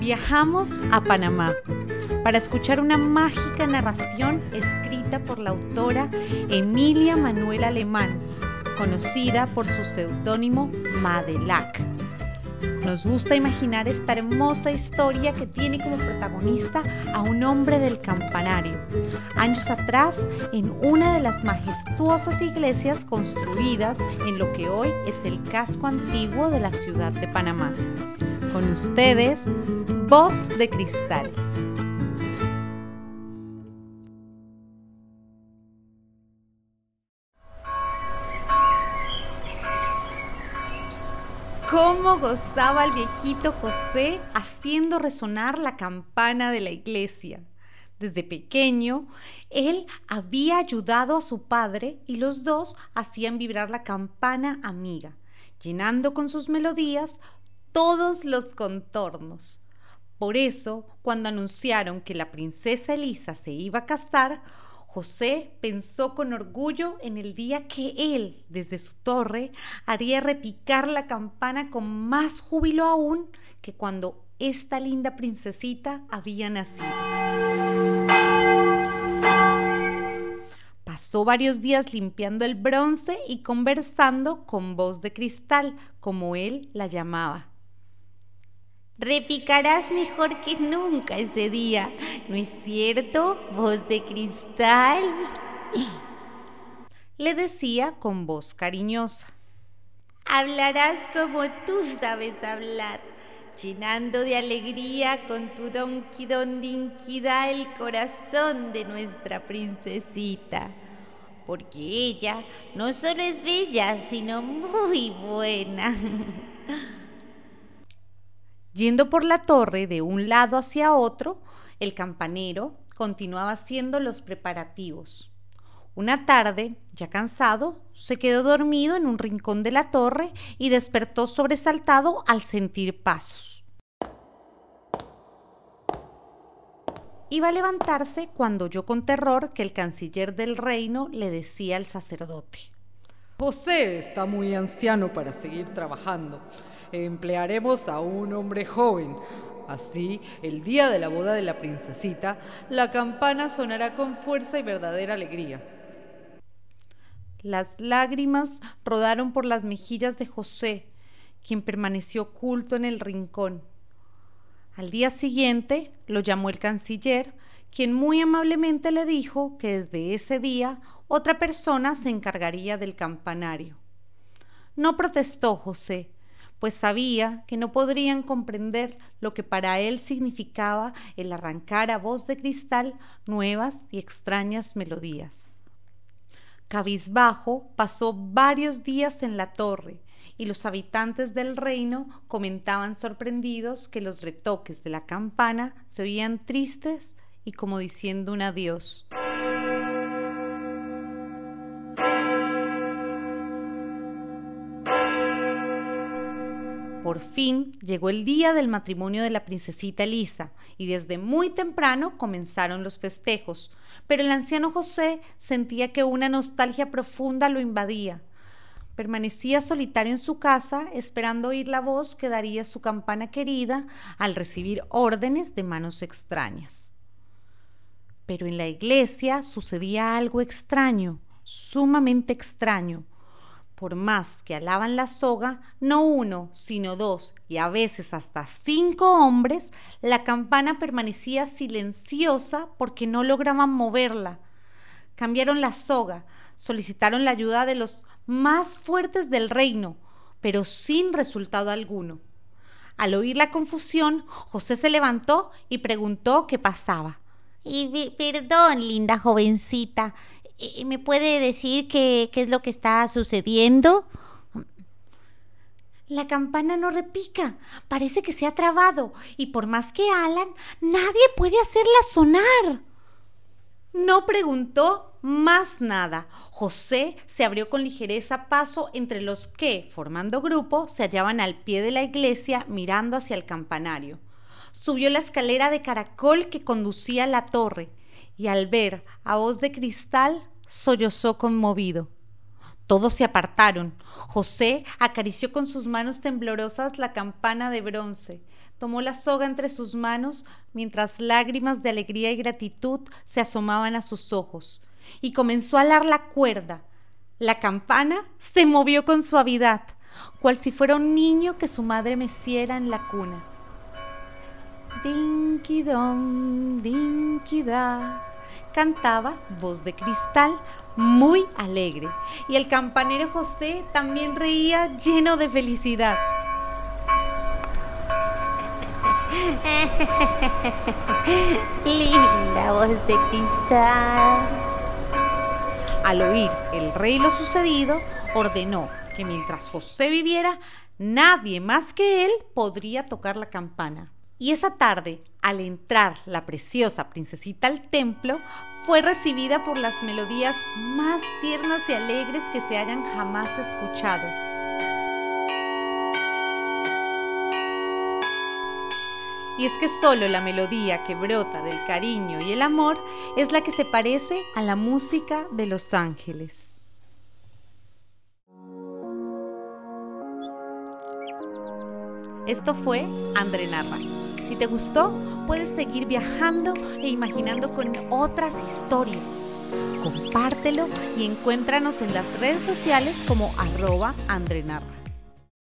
Viajamos a Panamá para escuchar una mágica narración escrita por la autora Emilia Manuel Alemán, conocida por su seudónimo Madelac. Nos gusta imaginar esta hermosa historia que tiene como protagonista a un hombre del campanario, años atrás en una de las majestuosas iglesias construidas en lo que hoy es el casco antiguo de la ciudad de Panamá. Con ustedes, Voz de Cristal. cómo gozaba el viejito José haciendo resonar la campana de la iglesia. Desde pequeño, él había ayudado a su padre y los dos hacían vibrar la campana amiga, llenando con sus melodías todos los contornos. Por eso, cuando anunciaron que la princesa Elisa se iba a casar, José pensó con orgullo en el día que él, desde su torre, haría repicar la campana con más júbilo aún que cuando esta linda princesita había nacido. Pasó varios días limpiando el bronce y conversando con voz de cristal, como él la llamaba. Repicarás mejor que nunca ese día, ¿no es cierto, voz de cristal? Le decía con voz cariñosa. Hablarás como tú sabes hablar, llenando de alegría con tu donqui dinquida el corazón de nuestra princesita. Porque ella no solo es bella, sino muy buena. Yendo por la torre de un lado hacia otro, el campanero continuaba haciendo los preparativos. Una tarde, ya cansado, se quedó dormido en un rincón de la torre y despertó sobresaltado al sentir pasos. Iba a levantarse cuando oyó con terror que el canciller del reino le decía al sacerdote. José está muy anciano para seguir trabajando emplearemos a un hombre joven. Así, el día de la boda de la princesita, la campana sonará con fuerza y verdadera alegría. Las lágrimas rodaron por las mejillas de José, quien permaneció oculto en el rincón. Al día siguiente lo llamó el canciller, quien muy amablemente le dijo que desde ese día otra persona se encargaría del campanario. No protestó José, pues sabía que no podrían comprender lo que para él significaba el arrancar a voz de cristal nuevas y extrañas melodías. Cabizbajo pasó varios días en la torre y los habitantes del reino comentaban sorprendidos que los retoques de la campana se oían tristes y como diciendo un adiós. Por fin llegó el día del matrimonio de la princesita Elisa y desde muy temprano comenzaron los festejos, pero el anciano José sentía que una nostalgia profunda lo invadía. Permanecía solitario en su casa esperando oír la voz que daría su campana querida al recibir órdenes de manos extrañas. Pero en la iglesia sucedía algo extraño, sumamente extraño por más que alaban la soga, no uno, sino dos y a veces hasta cinco hombres, la campana permanecía silenciosa porque no lograban moverla. Cambiaron la soga, solicitaron la ayuda de los más fuertes del reino, pero sin resultado alguno. Al oír la confusión, José se levantó y preguntó qué pasaba. Y perdón, linda jovencita, ¿Me puede decir qué, es lo que está sucediendo? La campana no repica, parece que se ha trabado, y por más que alan, nadie puede hacerla sonar. No preguntó más nada. José se abrió con ligereza paso entre los que, formando grupo, se hallaban al pie de la iglesia mirando hacia el campanario. Subió la escalera de caracol que conducía a la torre y al ver a voz de cristal sollozó conmovido. Todos se apartaron. José acarició con sus manos temblorosas la campana de bronce. tomó la soga entre sus manos mientras lágrimas de alegría y gratitud se asomaban a sus ojos y comenzó a alar la cuerda. La campana se movió con suavidad, cual si fuera un niño que su madre meciera en la cuna. Dinky don, dinky da, cantaba voz de cristal muy alegre, y el campanero José también reía lleno de felicidad. Linda voz de cristal. Al oír el rey lo sucedido, ordenó que mientras José viviera, nadie más que él podría tocar la campana. Y esa tarde, al entrar la preciosa princesita al templo, fue recibida por las melodías más tiernas y alegres que se hayan jamás escuchado. Y es que solo la melodía que brota del cariño y el amor es la que se parece a la música de los ángeles. Esto fue André Narra. Si te gustó, puedes seguir viajando e imaginando con otras historias. Compártelo y encuéntranos en las redes sociales como arroba Andrenarra.